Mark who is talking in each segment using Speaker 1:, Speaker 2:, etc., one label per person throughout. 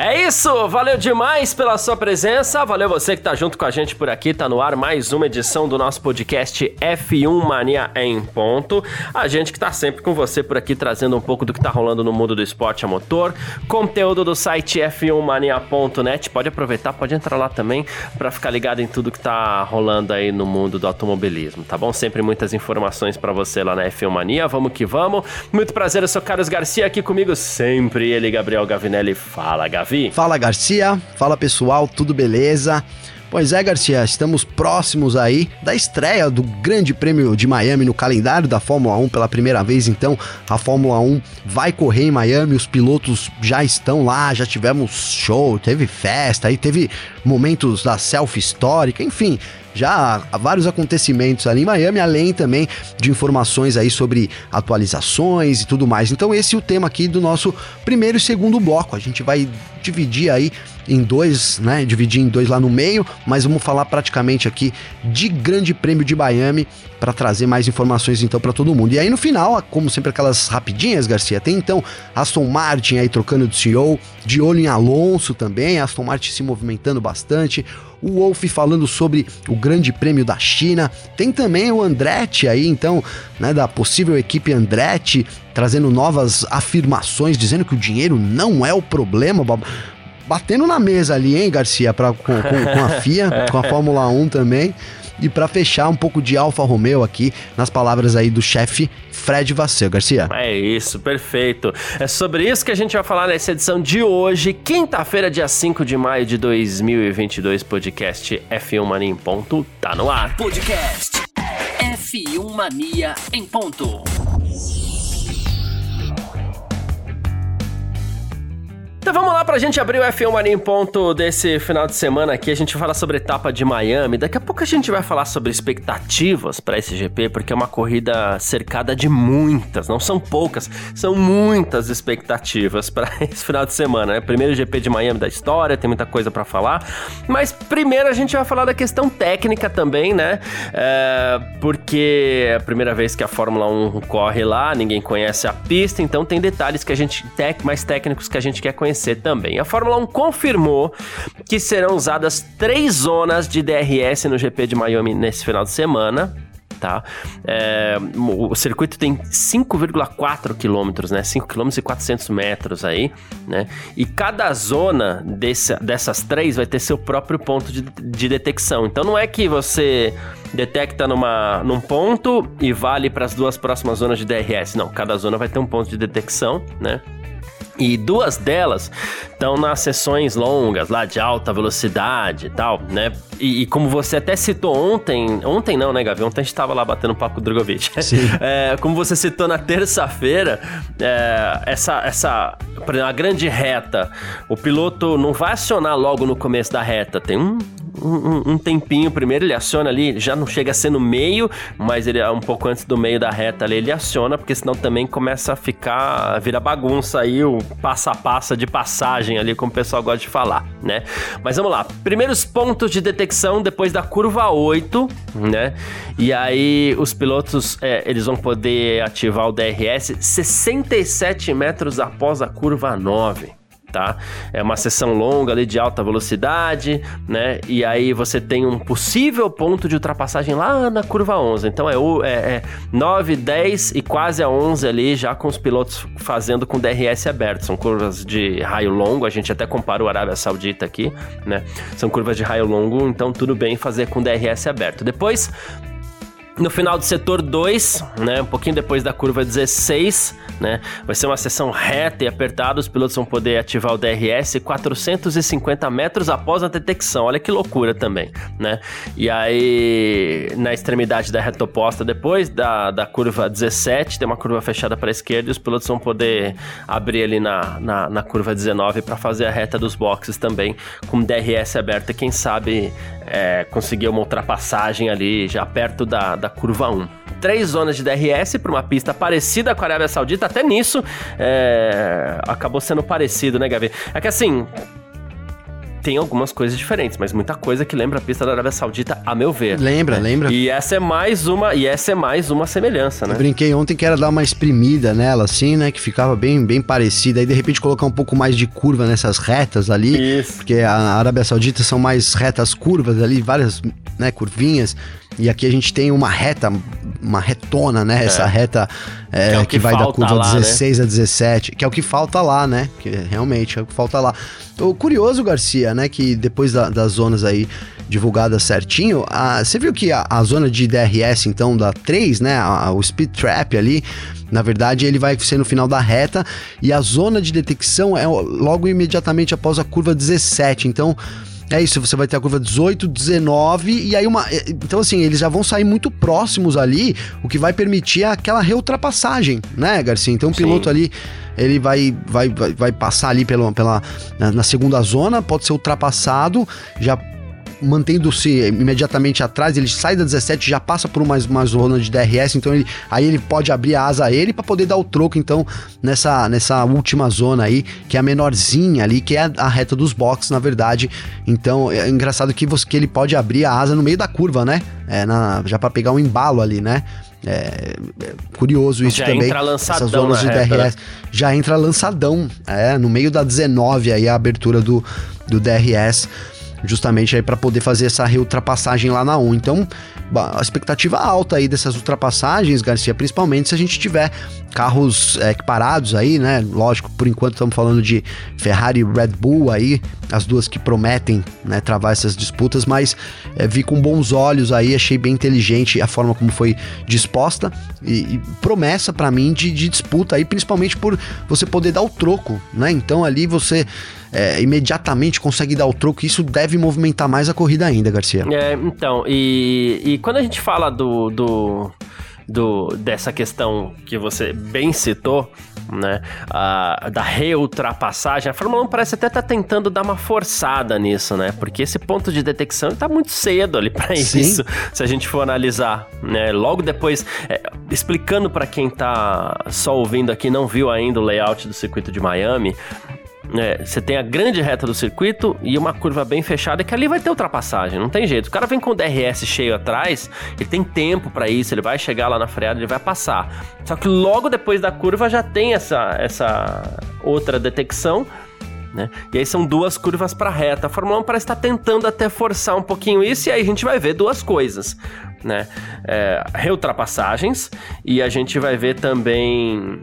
Speaker 1: É isso, valeu demais pela sua presença, valeu você que tá junto com a gente por aqui, tá no ar mais uma edição do nosso podcast F1 Mania em ponto. A gente que tá sempre com você por aqui trazendo um pouco do que tá rolando no mundo do esporte a motor, conteúdo do site f1mania.net, pode aproveitar, pode entrar lá também para ficar ligado em tudo que tá rolando aí no mundo do automobilismo, tá bom? Sempre muitas informações para você lá na F1 Mania, vamos que vamos. Muito prazer, eu sou Carlos Garcia aqui comigo sempre, ele Gabriel Gavinelli. Fala, Gavinelli. Davi.
Speaker 2: Fala Garcia, fala pessoal, tudo beleza? Pois é, Garcia, estamos próximos aí da estreia do Grande Prêmio de Miami no calendário da Fórmula 1 pela primeira vez. Então, a Fórmula 1 vai correr em Miami, os pilotos já estão lá, já tivemos show, teve festa, aí teve momentos da selfie histórica, enfim, já há vários acontecimentos ali em Miami, além também de informações aí sobre atualizações e tudo mais. Então esse é o tema aqui do nosso primeiro e segundo bloco. A gente vai dividir aí em dois, né? Dividir em dois lá no meio, mas vamos falar praticamente aqui de Grande Prêmio de Miami para trazer mais informações então para todo mundo. E aí no final, como sempre aquelas rapidinhas, Garcia, tem então Aston Martin aí trocando de CEO, de olho em Alonso também, Aston Martin se movimentando bastante, o Wolf falando sobre o Grande Prêmio da China, tem também o Andretti aí então, né, da possível equipe Andretti trazendo novas afirmações, dizendo que o dinheiro não é o problema, batendo na mesa ali, hein, Garcia, pra, com, com, com a FIA, com a Fórmula 1 também. E para fechar um pouco de Alfa Romeo aqui, nas palavras aí do chefe Fred Vasseur, Garcia.
Speaker 1: É isso, perfeito. É sobre isso que a gente vai falar nessa edição de hoje, quinta-feira, dia 5 de maio de 2022, podcast F1 Mania em ponto, tá no ar.
Speaker 3: Podcast F1 Mania em ponto.
Speaker 1: Então vamos lá pra gente abrir o F1 Mania em ponto desse final de semana aqui. A gente fala sobre etapa de Miami. Daqui a pouco a gente vai falar sobre expectativas para esse GP, porque é uma corrida cercada de muitas, não são poucas, são muitas expectativas para esse final de semana. Né? Primeiro GP de Miami da história, tem muita coisa para falar. Mas primeiro a gente vai falar da questão técnica também, né? É, porque é a primeira vez que a Fórmula 1 corre lá, ninguém conhece a pista, então tem detalhes que a gente, mais técnicos que a gente quer conhecer também. A Fórmula 1 confirmou que serão usadas três zonas de DRS no GP de Miami nesse final de semana. Tá? É, o circuito tem 5,4 quilômetros, né? 5 quilômetros e 400 metros aí, né? E cada zona desse, dessas três vai ter seu próprio ponto de, de detecção. Então não é que você detecta numa, num ponto e vale para as duas próximas zonas de DRS. Não, cada zona vai ter um ponto de detecção, né? E duas delas estão nas sessões longas, lá de alta velocidade e tal, né? E, e, como você até citou ontem, ontem não, né, Gavi? Ontem a gente estava lá batendo papo com o Drogovic. Sim. É, como você citou na terça-feira, é, essa, essa, por exemplo, a grande reta, o piloto não vai acionar logo no começo da reta, tem um um, um, tempinho primeiro, ele aciona ali, já não chega a ser no meio, mas ele é um pouco antes do meio da reta ali, ele aciona, porque senão também começa a ficar, vira bagunça aí, o passo a passo de passagem ali, como o pessoal gosta de falar, né? Mas vamos lá, primeiros pontos de detecção depois da curva 8, né? E aí os pilotos, é, eles vão poder ativar o DRS 67 metros após a curva 9 tá? É uma sessão longa ali de alta velocidade, né? E aí você tem um possível ponto de ultrapassagem lá na curva 11. Então é, é, é 9, 10 e quase a 11 ali, já com os pilotos fazendo com DRS aberto. São curvas de raio longo, a gente até compara o Arábia Saudita aqui, né? São curvas de raio longo, então tudo bem fazer com DRS aberto. Depois no final do setor 2, né, um pouquinho depois da curva 16, né, vai ser uma sessão reta e apertada, os pilotos vão poder ativar o DRS 450 metros após a detecção. Olha que loucura também, né? E aí, na extremidade da reta oposta, depois da, da curva 17, tem uma curva fechada para a esquerda e os pilotos vão poder abrir ali na, na, na curva 19 para fazer a reta dos boxes também, com DRS aberto. E quem sabe é, uma ultrapassagem ali já perto da, da curva 1 três zonas de DRS para uma pista parecida com a Arábia Saudita. Até nisso é, acabou sendo parecido, né, Gavi? É que assim, tem algumas coisas diferentes, mas muita coisa que lembra a pista da Arábia Saudita, a meu ver.
Speaker 2: Lembra, né? lembra.
Speaker 1: E essa é mais uma, e essa é mais uma semelhança, né?
Speaker 2: Eu brinquei ontem que era dar uma espremida nela, assim, né? Que ficava bem, bem parecida. Aí de repente colocar um pouco mais de curva nessas retas ali. Isso. Porque a Arábia Saudita são mais retas curvas ali, várias, né, curvinhas. E aqui a gente tem uma reta, uma retona, né? É. Essa reta é, que, é que, que vai da curva lá, 16 né? a 17, que é o que falta lá, né? Que realmente é o que falta lá. O curioso, Garcia, né? Que depois da, das zonas aí divulgadas certinho, a, você viu que a, a, zona de DRS, então, da 3, né? A, o Speed Trap ali, na verdade, ele vai ser no final da reta e a zona de detecção é logo imediatamente após a curva 17. Então, é isso, você vai ter a curva 18, 19 e aí uma. É, então, assim, eles já vão sair muito próximos ali, o que vai permitir aquela reultrapassagem, né, Garcia? Então o piloto Sim. ali ele vai, vai, vai, vai passar ali pela, pela, na, na, segunda zona, pode ser ultrapassado, já mantendo-se imediatamente atrás, ele sai da 17, já passa por uma, uma zona de DRS, então ele, aí ele pode abrir a asa a ele para poder dar o troco, então, nessa, nessa última zona aí, que é a menorzinha ali, que é a, a reta dos boxes, na verdade. Então, é engraçado que, você, que ele pode abrir a asa no meio da curva, né? É, na, já para pegar um embalo ali, né? É, é, curioso isso
Speaker 1: já
Speaker 2: também.
Speaker 1: Entra lançadão essas zonas de DRS. Né?
Speaker 2: Já entra lançadão. É, no meio da 19 aí a abertura do, do DRS justamente aí para poder fazer essa reultrapassagem lá na 1. Então, a expectativa alta aí dessas ultrapassagens, Garcia, principalmente se a gente tiver carros é, equiparados aí, né? Lógico, por enquanto estamos falando de Ferrari e Red Bull aí, as duas que prometem né, travar essas disputas, mas é, vi com bons olhos aí, achei bem inteligente a forma como foi disposta e, e promessa para mim de, de disputa aí, principalmente por você poder dar o troco, né? Então ali você é, imediatamente consegue dar o troco. Isso deve movimentar mais a corrida ainda, Garcia.
Speaker 1: É, então, e, e quando a gente fala do, do, do, dessa questão que você bem citou, né, a, da reultrapassagem, a Fórmula 1 parece até estar tá tentando dar uma forçada nisso, né, porque esse ponto de detecção está muito cedo ali para isso, se a gente for analisar, né, logo depois, é, explicando para quem está só ouvindo aqui, não viu ainda o layout do circuito de Miami, é, você tem a grande reta do circuito e uma curva bem fechada que ali vai ter ultrapassagem, não tem jeito. O cara vem com o DRS cheio atrás, ele tem tempo para isso, ele vai chegar lá na freada, ele vai passar. Só que logo depois da curva já tem essa, essa outra detecção. Né? E aí são duas curvas para reta. A Fórmula 1 parece estar tá tentando até forçar um pouquinho isso, e aí a gente vai ver duas coisas, né? É, reultrapassagens, e a gente vai ver também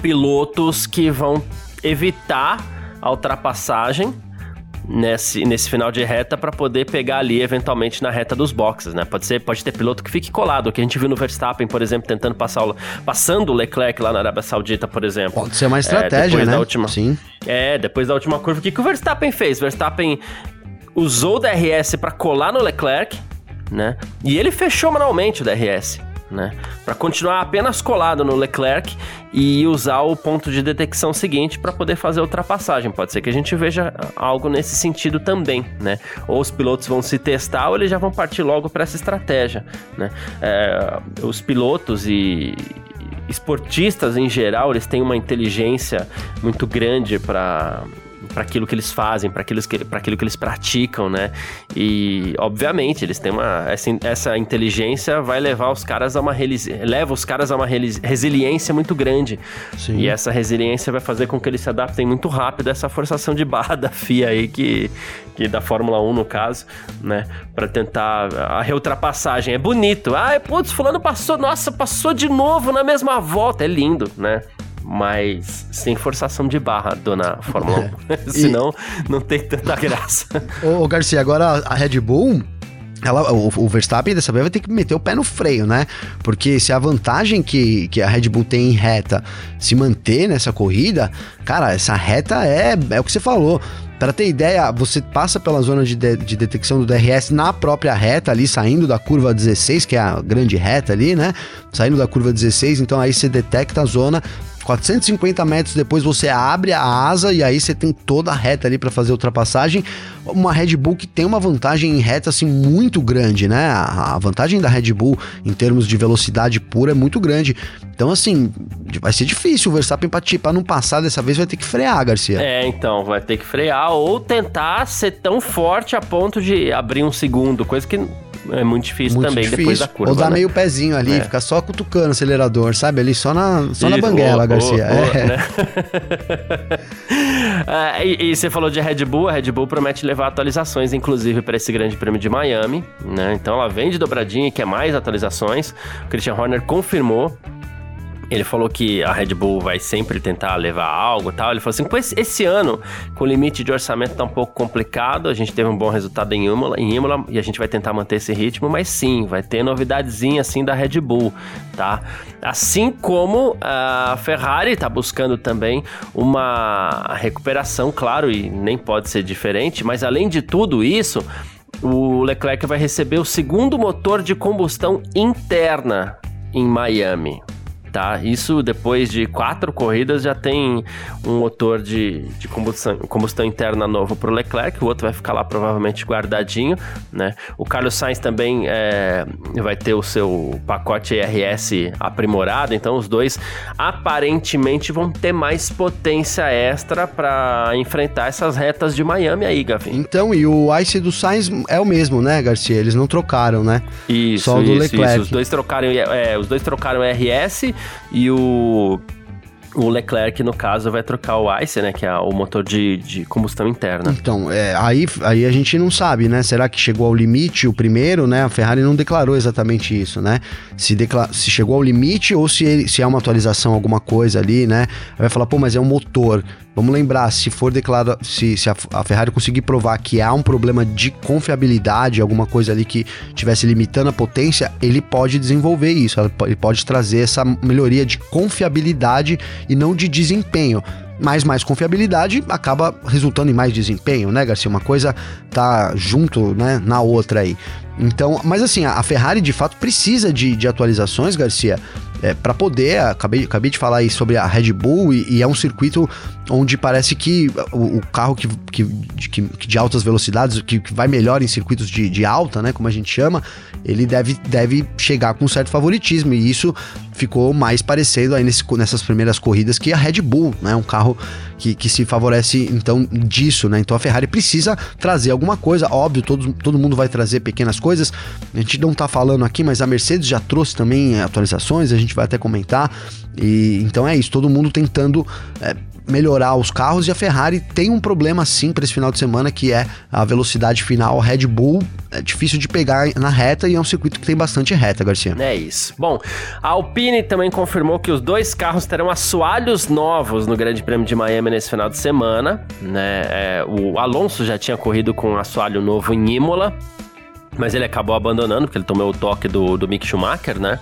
Speaker 1: pilotos que vão evitar a ultrapassagem nesse, nesse final de reta para poder pegar ali eventualmente na reta dos boxes, né? Pode ser, pode ter piloto que fique colado, que a gente viu no Verstappen, por exemplo, tentando passar o, passando o Leclerc lá na Arábia Saudita, por exemplo.
Speaker 2: Pode ser uma estratégia, é, né?
Speaker 1: Da última, Sim. É, depois da última curva, o que, que o Verstappen fez? Verstappen usou o DRS para colar no Leclerc, né? E ele fechou manualmente o DRS né? Para continuar apenas colado no Leclerc e usar o ponto de detecção seguinte para poder fazer a ultrapassagem. Pode ser que a gente veja algo nesse sentido também, né? Ou os pilotos vão se testar ou eles já vão partir logo para essa estratégia, né? É, os pilotos e esportistas em geral, eles têm uma inteligência muito grande para para aquilo que eles fazem, para aquilo, que, aquilo que eles praticam, né? E, obviamente, eles têm uma. Essa, essa inteligência vai levar os caras a uma. leva os caras a uma resiliência muito grande. Sim. E essa resiliência vai fazer com que eles se adaptem muito rápido a essa forçação de barra da FIA aí, que, que da Fórmula 1 no caso, né? Para tentar a reultrapassagem. É bonito. Ah, putz, fulano passou, nossa, passou de novo na mesma volta. É lindo, né? Mas sem forçação de barra, dona Fórmula 1. É. Senão, e... não tem tanta graça.
Speaker 2: Ô, Garcia, agora a Red Bull ela, o, o, Verstappen dessa vez vai ter que meter o pé no freio, né? Porque se a vantagem que, que a Red Bull tem em reta se manter nessa corrida, cara, essa reta é, é o que você falou. Para ter ideia, você passa pela zona de, de, de, detecção do DRS na própria reta ali, saindo da curva 16, que é a grande reta ali, né? Saindo da curva 16, então aí você detecta a zona 450 metros depois você abre a asa e aí você tem toda a reta ali para fazer a ultrapassagem. Uma Red Bull que tem uma vantagem em reta assim muito grande, né? A vantagem da Red Bull em termos de velocidade pura é muito grande. Então, assim, vai ser difícil o Verstappen para não passar dessa vez, vai ter que frear, Garcia.
Speaker 1: É, então, vai ter que frear ou tentar ser tão forte a ponto de abrir um segundo, coisa que é muito difícil muito também difícil. depois da curva.
Speaker 2: Ou dar né? meio pezinho ali, é. ficar só cutucando o acelerador, sabe? Ali só na, só Isso, na banguela, Garcia. é. Né?
Speaker 1: é, e, e, você falou de Red Bull, a Red Bull promete levar atualizações, inclusive, para esse grande prêmio de Miami, né? Então ela vem de dobradinha e quer mais atualizações. O Christian Horner confirmou ele falou que a Red Bull vai sempre tentar levar algo e tal. Ele falou assim: pois esse ano, com o limite de orçamento tá um pouco complicado, a gente teve um bom resultado em Imola, em Imola e a gente vai tentar manter esse ritmo, mas sim, vai ter novidadezinha assim da Red Bull, tá? Assim como a Ferrari tá buscando também uma recuperação, claro, e nem pode ser diferente, mas além de tudo isso, o Leclerc vai receber o segundo motor de combustão interna em Miami tá? Isso depois de quatro corridas já tem um motor de, de combustão, combustão interna novo para o Leclerc, o outro vai ficar lá provavelmente guardadinho, né? O Carlos Sainz também é, vai ter o seu pacote ERS aprimorado, então os dois aparentemente vão ter mais potência extra para enfrentar essas retas de Miami aí, Gavi.
Speaker 2: Então, e o ICE do Sainz é o mesmo, né, Garcia? Eles não trocaram, né?
Speaker 1: Isso, Só o do isso, Leclerc. Isso. Os dois trocaram, é, os dois trocaram RS e o o Leclerc, no caso, vai trocar o ICE, né? Que é o motor de, de combustão interna.
Speaker 2: Então, é, aí, aí a gente não sabe, né? Será que chegou ao limite o primeiro, né? A Ferrari não declarou exatamente isso, né? Se, se chegou ao limite ou se, se é uma atualização, alguma coisa ali, né? Vai falar, pô, mas é um motor. Vamos lembrar, se for declarado, se, se a, a, Ferrari conseguir provar que há um problema de confiabilidade, alguma coisa ali que estivesse limitando a potência, ele pode desenvolver isso, ele pode trazer essa melhoria de confiabilidade e não de desempenho. Mas mais confiabilidade acaba resultando em mais desempenho, né, Garcia? Uma coisa tá junto, né, na outra aí. Então, mas assim, a Ferrari de fato precisa de, de atualizações, Garcia, é, para poder. Acabei, acabei de falar aí sobre a Red Bull e, e é um circuito onde parece que o, o carro que, que, que, de altas velocidades, que, que vai melhor em circuitos de, de, alta, né, como a gente chama, ele deve, deve chegar com um certo favoritismo e isso ficou mais parecendo aí nesse, nessas primeiras corridas que a Red Bull, né, um carro que, que se favorece então disso, né? Então a Ferrari precisa trazer alguma coisa, óbvio, todo, todo mundo vai trazer pequenas coisas. A gente não tá falando aqui, mas a Mercedes já trouxe também atualizações, a gente vai até comentar. E então é isso, todo mundo tentando é, melhorar os carros e a Ferrari tem um problema sim para esse final de semana que é a velocidade final. Red Bull é difícil de pegar na reta e é um circuito que tem bastante reta, Garcia.
Speaker 1: É isso. Bom, a Alpine também confirmou que os dois carros terão assoalhos novos no Grande Prêmio de Miami nesse final de semana. Né? É, o Alonso já tinha corrido com um assoalho novo em Imola, mas ele acabou abandonando porque ele tomou o toque do, do Mick Schumacher, né?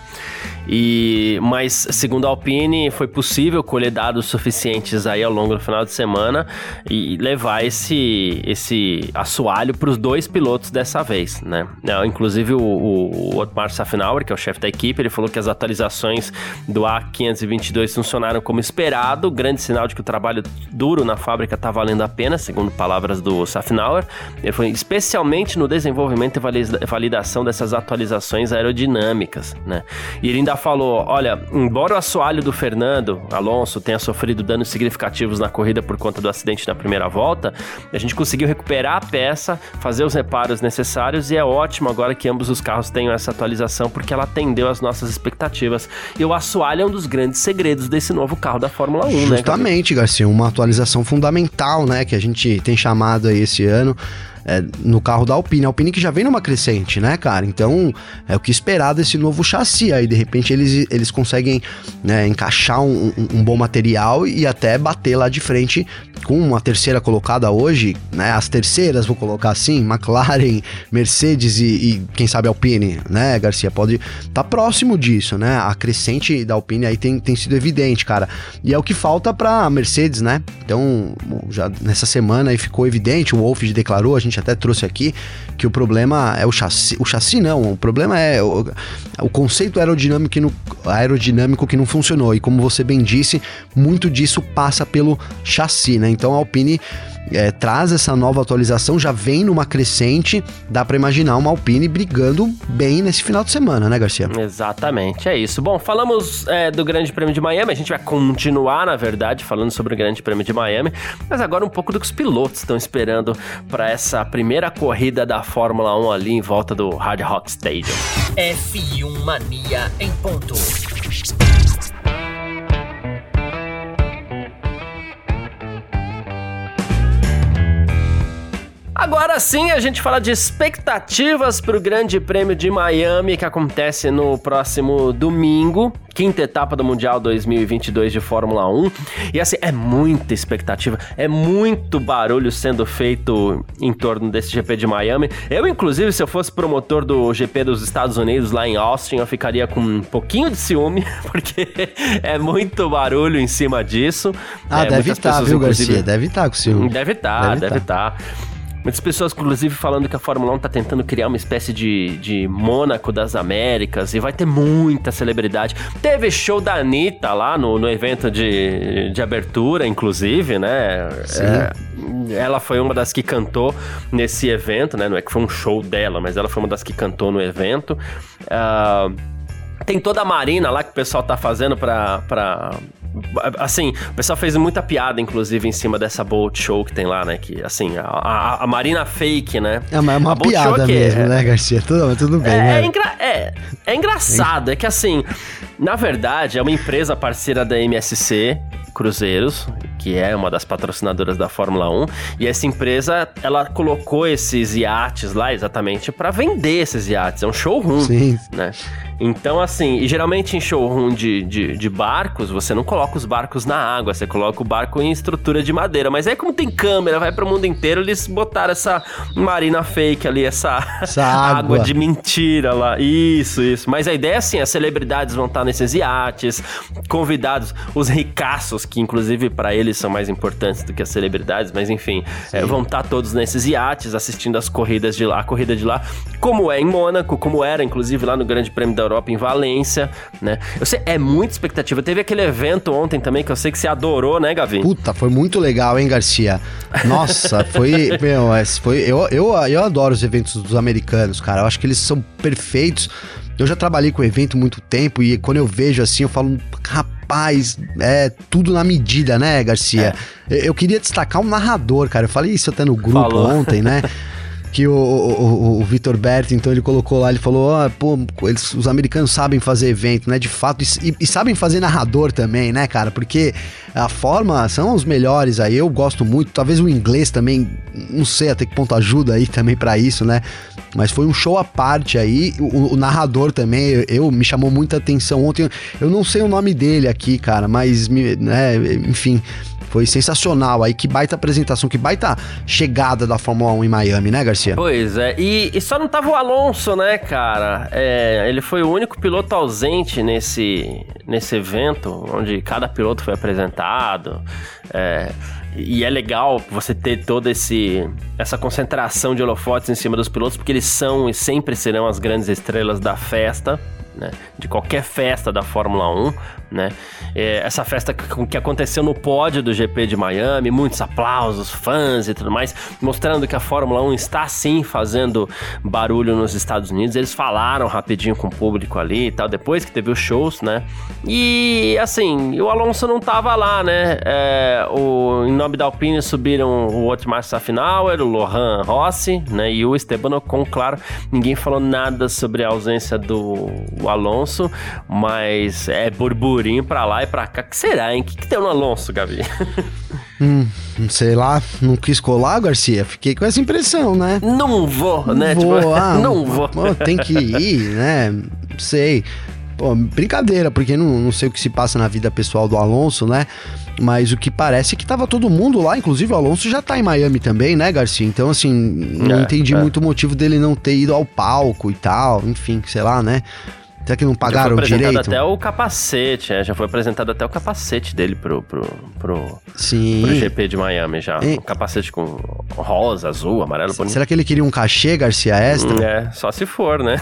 Speaker 1: E, mas, segundo a Alpine, foi possível colher dados suficientes aí ao longo do final de semana e levar esse, esse assoalho para os dois pilotos dessa vez, né? É, inclusive, o, o, o Otmar Safnauer, que é o chefe da equipe, ele falou que as atualizações do A522 funcionaram como esperado, grande sinal de que o trabalho duro na fábrica está valendo a pena, segundo palavras do Safnauer. Ele foi especialmente no desenvolvimento e validação dessas atualizações aerodinâmicas, né? E ele ainda falou: olha, embora o assoalho do Fernando Alonso tenha sofrido danos significativos na corrida por conta do acidente na primeira volta, a gente conseguiu recuperar a peça, fazer os reparos necessários e é ótimo agora que ambos os carros tenham essa atualização porque ela atendeu às nossas expectativas. E o assoalho é um dos grandes segredos desse novo carro da Fórmula 1,
Speaker 2: Justamente, né? Justamente, Garcia, uma atualização fundamental, né, que a gente tem chamado aí esse ano é, no carro da Alpine. A Alpine que já vem numa crescente, né, cara? Então é o que esperar desse novo chassi. Aí de repente eles, eles conseguem né, encaixar um, um, um, bom material e até bater lá de frente com uma terceira colocada hoje, né? As terceiras, vou colocar assim, McLaren, Mercedes e, e quem sabe Alpine, né, Garcia? Pode estar tá próximo disso, né? A crescente da Alpine aí tem, tem sido evidente, cara. E é o que falta pra Mercedes, né? Então, já nessa semana aí ficou evidente, o Wolff declarou, a gente até trouxe aqui, que o problema é o chassi. O chassi não, o problema é o, o conceito aerodinâmico no, aerodinâmico que não funcionou. E como você bem disse, muito disso passa pelo chassi, né? Então a Alpine é, traz essa nova atualização, já vem numa crescente, dá para imaginar uma Alpine brigando bem nesse final de semana, né, Garcia?
Speaker 1: Exatamente, é isso. Bom, falamos é, do Grande Prêmio de Miami, a gente vai continuar, na verdade, falando sobre o Grande Prêmio de Miami, mas agora um pouco do que os pilotos estão esperando para essa primeira corrida da Fórmula 1 ali em volta do Hard Rock Stadium.
Speaker 3: F1 Mania em ponto.
Speaker 1: Agora sim, a gente fala de expectativas para o Grande Prêmio de Miami, que acontece no próximo domingo, quinta etapa do Mundial 2022 de Fórmula 1. E assim, é muita expectativa, é muito barulho sendo feito em torno desse GP de Miami. Eu, inclusive, se eu fosse promotor do GP dos Estados Unidos lá em Austin, eu ficaria com um pouquinho de ciúme, porque é muito barulho em cima disso.
Speaker 2: Ah,
Speaker 1: é,
Speaker 2: deve estar, tá, viu, Garcia? Deve estar tá com ciúme.
Speaker 1: Deve estar, tá, deve estar. Muitas pessoas, inclusive, falando que a Fórmula 1 tá tentando criar uma espécie de, de Mônaco das Américas e vai ter muita celebridade. Teve show da Anitta lá no, no evento de, de abertura, inclusive, né? Sim. É, ela foi uma das que cantou nesse evento, né? Não é que foi um show dela, mas ela foi uma das que cantou no evento. Uh, tem toda a marina lá que o pessoal tá fazendo pra, pra Assim, o pessoal fez muita piada, inclusive, em cima dessa Bolt Show que tem lá, né? Que, assim, a, a, a Marina Fake, né?
Speaker 2: É uma, é uma piada mesmo, é, né, Garcia? Tudo, tudo bem, é,
Speaker 1: né? É, engra, é, é engraçado, é que, assim, na verdade, é uma empresa parceira da MSC, Cruzeiros, que é uma das patrocinadoras da Fórmula 1, e essa empresa, ela colocou esses iates lá exatamente para vender esses iates, é um showroom, Sim. né? Então, assim, e geralmente em showroom de, de, de, barcos, você não coloca os barcos na água, você coloca o barco em estrutura de madeira. Mas aí, como tem câmera, vai para o mundo inteiro, eles botaram essa marina fake ali, essa, essa água. água. de mentira lá. Isso, isso. Mas a ideia é assim: as celebridades vão estar nesses iates, convidados, os ricaços, que inclusive para eles são mais importantes do que as celebridades, mas enfim, é, vão estar todos nesses iates assistindo as corridas de lá, a corrida de lá, como é em Mônaco, como era inclusive lá no Grande Prêmio da Europa em Valência, né? Eu sei, é muita expectativa. Teve aquele evento ontem também que eu sei que você adorou, né, Gavi?
Speaker 2: Puta, foi muito legal, hein, Garcia? Nossa, foi, meu, foi eu, eu, eu adoro os eventos dos americanos, cara. Eu acho que eles são perfeitos. Eu já trabalhei com evento muito tempo e quando eu vejo assim, eu falo, rapaz, é tudo na medida, né, Garcia? É. Eu queria destacar um narrador, cara. Eu falei isso até no grupo Falou. ontem, né? que o, o, o Vitor Berti, então ele colocou lá, ele falou, ah, pô, eles, os americanos sabem fazer evento, né, de fato, e, e, sabem fazer narrador também, né, cara, porque a forma são os melhores aí, eu gosto muito, talvez o inglês também, não sei até que ponto ajuda aí também para isso, né, mas foi um show à parte aí, o, o narrador também, eu, eu, me chamou muita atenção ontem, eu não sei o nome dele aqui, cara, mas, né, enfim, foi sensacional aí, que baita apresentação, que baita chegada da Fórmula 1 em Miami, né, Garcia?
Speaker 1: Pois é, e, e só não tava o Alonso, né, cara? É, ele foi o único piloto ausente nesse, nesse evento, onde cada piloto foi apresentado. É, e é legal você ter toda esse, essa concentração de holofotes em cima dos pilotos, porque eles são e sempre serão as grandes estrelas da festa né? De qualquer festa da Fórmula 1, né? É, essa festa que, aconteceu no pódio do GP de Miami, muitos aplausos, fãs e tudo mais, mostrando que a Fórmula 1 está sim fazendo barulho nos Estados Unidos. Eles falaram rapidinho com o público ali e tal, depois que teve os shows, né? E assim, o Alonso não tava lá, né? É, o, em nome da Alpine subiram o Otmar Safnauer, o Lohan Rossi, né? E o Esteban Ocon, claro, ninguém falou nada sobre a ausência do Alonso, mas é burburinho pra lá e pra cá. que será, hein? O que, que tem no Alonso, Gabi?
Speaker 2: Hum, sei lá, não quis colar, Garcia? Fiquei com essa impressão, né?
Speaker 1: Não vou,
Speaker 2: não
Speaker 1: né?
Speaker 2: Vou, tipo, ah, não vou. Pô, tem que ir, né? Sei. Pô, brincadeira, porque não, não sei o que se passa na vida pessoal do Alonso, né? Mas o que parece é que tava todo mundo lá, inclusive o Alonso já tá em Miami também, né, Garcia? Então, assim, não é, entendi é. muito o motivo dele não ter ido ao palco e tal, enfim, sei lá, né? Será que não pagaram
Speaker 1: já foi
Speaker 2: direito?
Speaker 1: até o capacete, é, já foi apresentado até o capacete dele pro, pro, pro,
Speaker 2: Sim.
Speaker 1: pro GP de Miami já.
Speaker 2: E...
Speaker 1: Um capacete com rosa, azul, amarelo, bonito.
Speaker 2: Será que ele queria um cachê, Garcia, extra?
Speaker 1: É, só se for, né?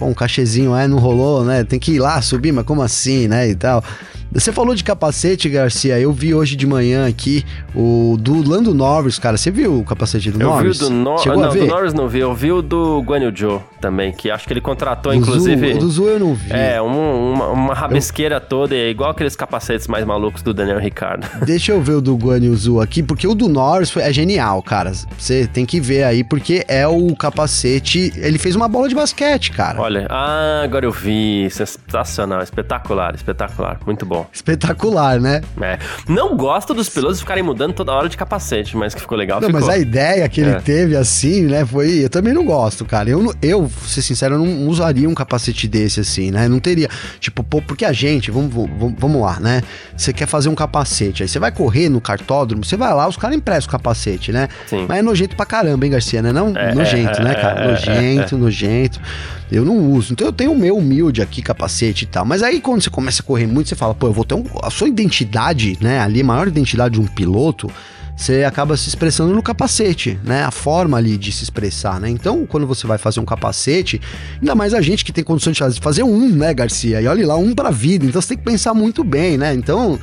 Speaker 2: Oh, um cachezinho, é, não rolou, né? Tem que ir lá subir, mas como assim, né? E tal. Você falou de capacete, Garcia. Eu vi hoje de manhã aqui o do Lando Norris, cara. Você viu o capacete do
Speaker 1: eu
Speaker 2: Norris?
Speaker 1: Eu vi o do Norris. Não, do Norris não vi. Eu vi o do Guan Joe também, que acho que ele contratou,
Speaker 2: do
Speaker 1: inclusive.
Speaker 2: O do Zu eu não vi.
Speaker 1: É, um, uma, uma rabisqueira eu... toda, é igual aqueles capacetes mais malucos do Daniel Ricardo.
Speaker 2: Deixa eu ver o do Guan Zu aqui, porque o do Norris é genial, cara. Você tem que ver aí, porque é o capacete. Ele fez uma bola de basquete, cara.
Speaker 1: Olha, ah, agora eu vi. Sensacional, espetacular, espetacular. Muito bom.
Speaker 2: Espetacular, né?
Speaker 1: É. Não gosto dos pilotos ficarem mudando toda hora de capacete, mas que ficou legal.
Speaker 2: Não,
Speaker 1: ficou.
Speaker 2: mas a ideia que ele é. teve assim, né, foi. Eu também não gosto, cara. Eu, eu ser sincero, eu não usaria um capacete desse assim, né? Não teria. Tipo, pô, porque a gente, vamos, vamos, vamos lá, né? Você quer fazer um capacete, aí você vai correr no cartódromo, você vai lá, os caras emprestam o capacete, né?
Speaker 1: Sim.
Speaker 2: Mas é nojento pra caramba, hein, Garcia, né? Não, é, nojento, né, cara? nojento, nojento. Eu não uso. Então eu tenho o meu humilde aqui, capacete e tal. Mas aí quando você começa a correr muito, você fala, pô, eu vou ter um, a sua identidade, né? Ali, a maior identidade de um piloto você acaba se expressando no capacete, né? A forma ali de se expressar, né? Então, quando você vai fazer um capacete, ainda mais a gente que tem condições de fazer um, né, Garcia? E olha lá, um pra vida. Então você tem que pensar muito bem, né? Então,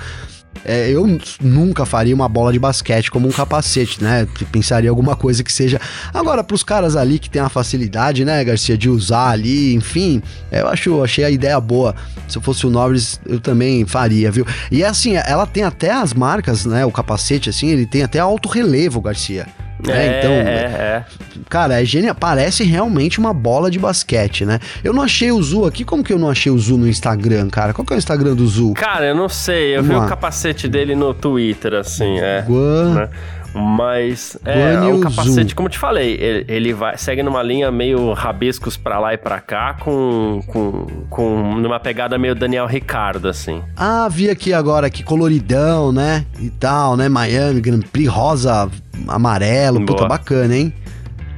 Speaker 2: é, eu nunca faria uma bola de basquete como um capacete, né? Pensaria alguma coisa que seja. Agora, pros caras ali que tem a facilidade, né, Garcia, de usar ali, enfim, eu acho, achei a ideia boa. Se eu fosse o Norris, eu também faria, viu? E é assim, ela tem até as marcas, né? O capacete, assim, ele tem até alto relevo, Garcia.
Speaker 1: É, é, então, é, é.
Speaker 2: cara, é genial. Parece realmente uma bola de basquete, né? Eu não achei o Zu aqui. Como que eu não achei o Zu no Instagram, cara? Qual que é o Instagram do Zu?
Speaker 1: Cara, eu não sei. Eu Vamos vi lá. o capacete dele no Twitter, assim, é. Né? Mas é o capacete, como eu te falei, ele, ele, vai, segue numa linha meio rabiscos pra lá e pra cá, com, com, com numa pegada meio Daniel Ricardo, assim.
Speaker 2: Ah, vi aqui agora, que coloridão, né? E tal, né? Miami, Grand Prix, rosa, amarelo, Boa. puta bacana, hein?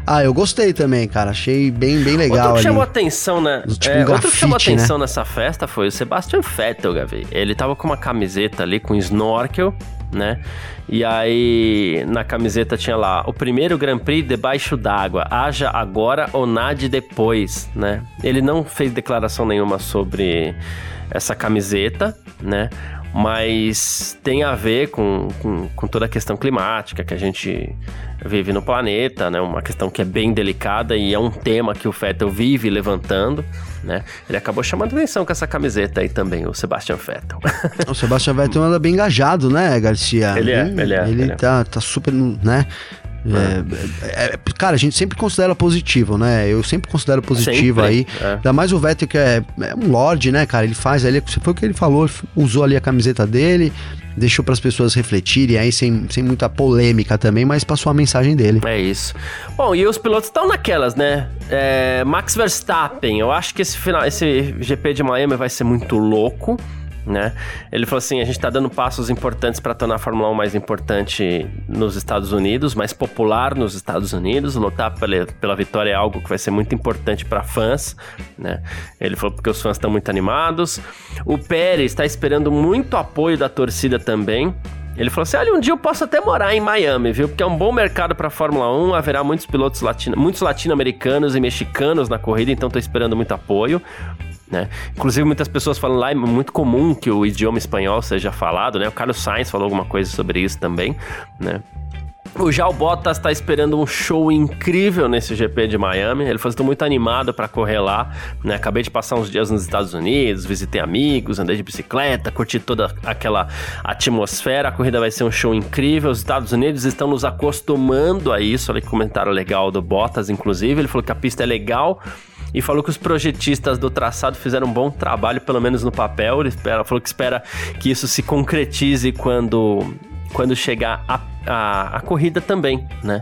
Speaker 2: Ah, eu gostei também, cara. Achei bem, bem legal. Outro
Speaker 1: que chamou atenção, né? Tipo é, um outro que chamou né? atenção nessa festa foi o Sebastian Vettel, Gavi. Ele tava com uma camiseta ali com snorkel, né? E aí na camiseta tinha lá o primeiro Grand Prix debaixo d'água, haja agora ou nade depois, né? Ele não fez declaração nenhuma sobre essa camiseta, né? Mas tem a ver com, com, com toda a questão climática que a gente vive no planeta, né? Uma questão que é bem delicada e é um tema que o Vettel vive levantando, né? Ele acabou chamando atenção com essa camiseta aí também, o Sebastian Vettel.
Speaker 2: o Sebastian Vettel anda bem engajado, né, Garcia?
Speaker 1: Ele é, ele é.
Speaker 2: Ele,
Speaker 1: ele
Speaker 2: tá, é. tá super, né? É, é, é, cara, a gente sempre considera positivo, né? Eu sempre considero positivo sempre, aí. É. Ainda mais o Vettel que é, é, um lord, né, cara? Ele faz ali, foi o que ele falou, usou ali a camiseta dele, deixou para as pessoas refletirem aí sem, sem muita polêmica também, mas passou a mensagem dele.
Speaker 1: É isso. Bom, e os pilotos estão naquelas, né? É, Max Verstappen, eu acho que esse final, esse GP de Miami vai ser muito louco né? Ele falou assim: a gente está dando passos importantes para tornar a Fórmula 1 mais importante nos Estados Unidos, mais popular nos Estados Unidos. Lutar pela, pela vitória é algo que vai ser muito importante para fãs, né? Ele falou porque os fãs estão muito animados. O Pérez está esperando muito apoio da torcida também. Ele falou assim: olha, um dia eu posso até morar em Miami, viu? Porque é um bom mercado para Fórmula 1, haverá muitos pilotos latino, muitos latino-americanos e mexicanos na corrida, então estou esperando muito apoio. Né? Inclusive, muitas pessoas falam lá, é muito comum que o idioma espanhol seja falado, né? O Carlos Sainz falou alguma coisa sobre isso também, né? O Jal Bottas está esperando um show incrível nesse GP de Miami. Ele falou: estou muito animado para correr lá. Né? Acabei de passar uns dias nos Estados Unidos, visitei amigos, andei de bicicleta, curti toda aquela atmosfera. A corrida vai ser um show incrível. Os Estados Unidos estão nos acostumando a isso. Olha que comentário legal do Bottas, inclusive. Ele falou que a pista é legal e falou que os projetistas do traçado fizeram um bom trabalho, pelo menos no papel. Ele espera, falou que espera que isso se concretize quando, quando chegar a, a, a corrida também, né?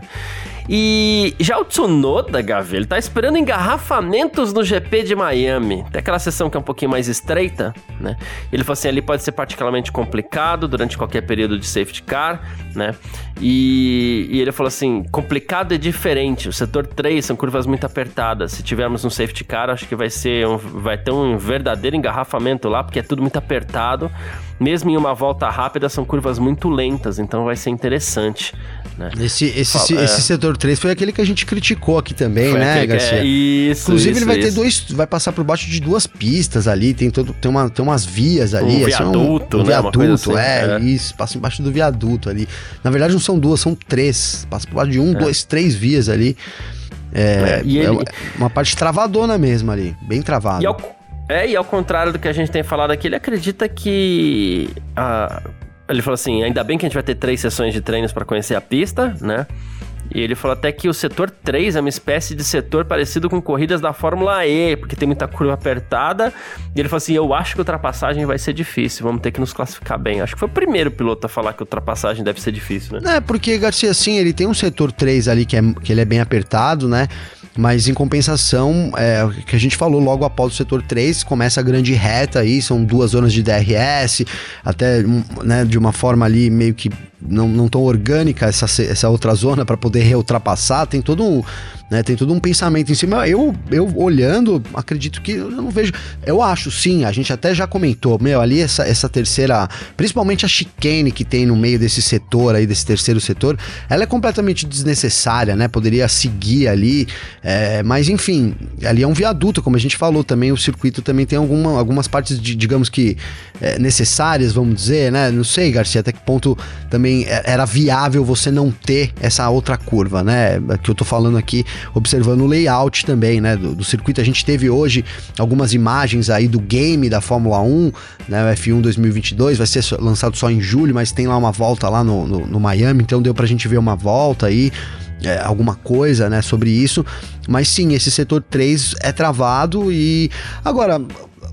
Speaker 1: E já o Tsunoda, Gavi, ele tá esperando engarrafamentos no GP de Miami. Tem aquela sessão que é um pouquinho mais estreita, né? Ele falou assim, ali pode ser particularmente complicado durante qualquer período de safety car, né? E, e ele falou assim, complicado é diferente. O setor 3 são curvas muito apertadas. Se tivermos um safety car, acho que vai ser um, vai ter um verdadeiro engarrafamento lá, porque é tudo muito apertado. Mesmo em uma volta rápida, são curvas muito lentas, então vai ser interessante. Né?
Speaker 2: Esse, esse, Fala, esse é. setor 3 foi aquele que a gente criticou aqui também, foi né, Garcia? É,
Speaker 1: isso.
Speaker 2: Inclusive,
Speaker 1: isso,
Speaker 2: ele vai
Speaker 1: isso.
Speaker 2: ter dois. Vai passar por baixo de duas pistas ali, tem, todo, tem, uma, tem umas vias ali.
Speaker 1: Um viaduto,
Speaker 2: um, um
Speaker 1: né?
Speaker 2: Viaduto, assim, é, é, isso. Passa embaixo do viaduto ali. Na verdade, não são duas, são três. Passa por baixo de um, é. dois, três vias ali. É, é, e ele... é uma parte travadona mesmo ali, bem travada.
Speaker 1: E ao, é, e ao contrário do que a gente tem falado aqui, ele acredita que. Ele falou assim: ainda bem que a gente vai ter três sessões de treinos para conhecer a pista, né? E ele falou até que o setor 3 é uma espécie de setor parecido com corridas da Fórmula E, porque tem muita curva apertada. E ele falou assim: Eu acho que ultrapassagem vai ser difícil, vamos ter que nos classificar bem. Acho que foi o primeiro piloto a falar que ultrapassagem deve ser difícil,
Speaker 2: né? É, porque, Garcia, sim, ele tem um setor 3 ali que, é, que ele é bem apertado, né? Mas em compensação, é, o que a gente falou logo após o setor 3, começa a grande reta aí, são duas zonas de DRS, até né, de uma forma ali meio que não, não tão orgânica essa, essa outra zona para poder reultrapassar, tem todo um né? Tem todo um pensamento em cima. Eu, eu olhando, acredito que eu não vejo. Eu acho, sim, a gente até já comentou, meu, ali essa, essa terceira, principalmente a chicane que tem no meio desse setor aí, desse terceiro setor, ela é completamente desnecessária, né? Poderia seguir ali, é, mas enfim, ali é um viaduto, como a gente falou também, o circuito também tem alguma, algumas partes, de, digamos que, é, necessárias, vamos dizer, né? Não sei, Garcia, até que ponto também é, era viável você não ter essa outra curva, né? Que eu tô falando aqui observando o layout também, né, do, do, circuito. A gente teve hoje algumas imagens aí do game da Fórmula 1, né, o F1 2022, vai ser lançado só em julho, mas tem lá uma volta lá no, no, no Miami, então deu pra gente ver uma volta aí. É, alguma coisa, né, sobre isso. Mas sim, esse setor 3 é travado e agora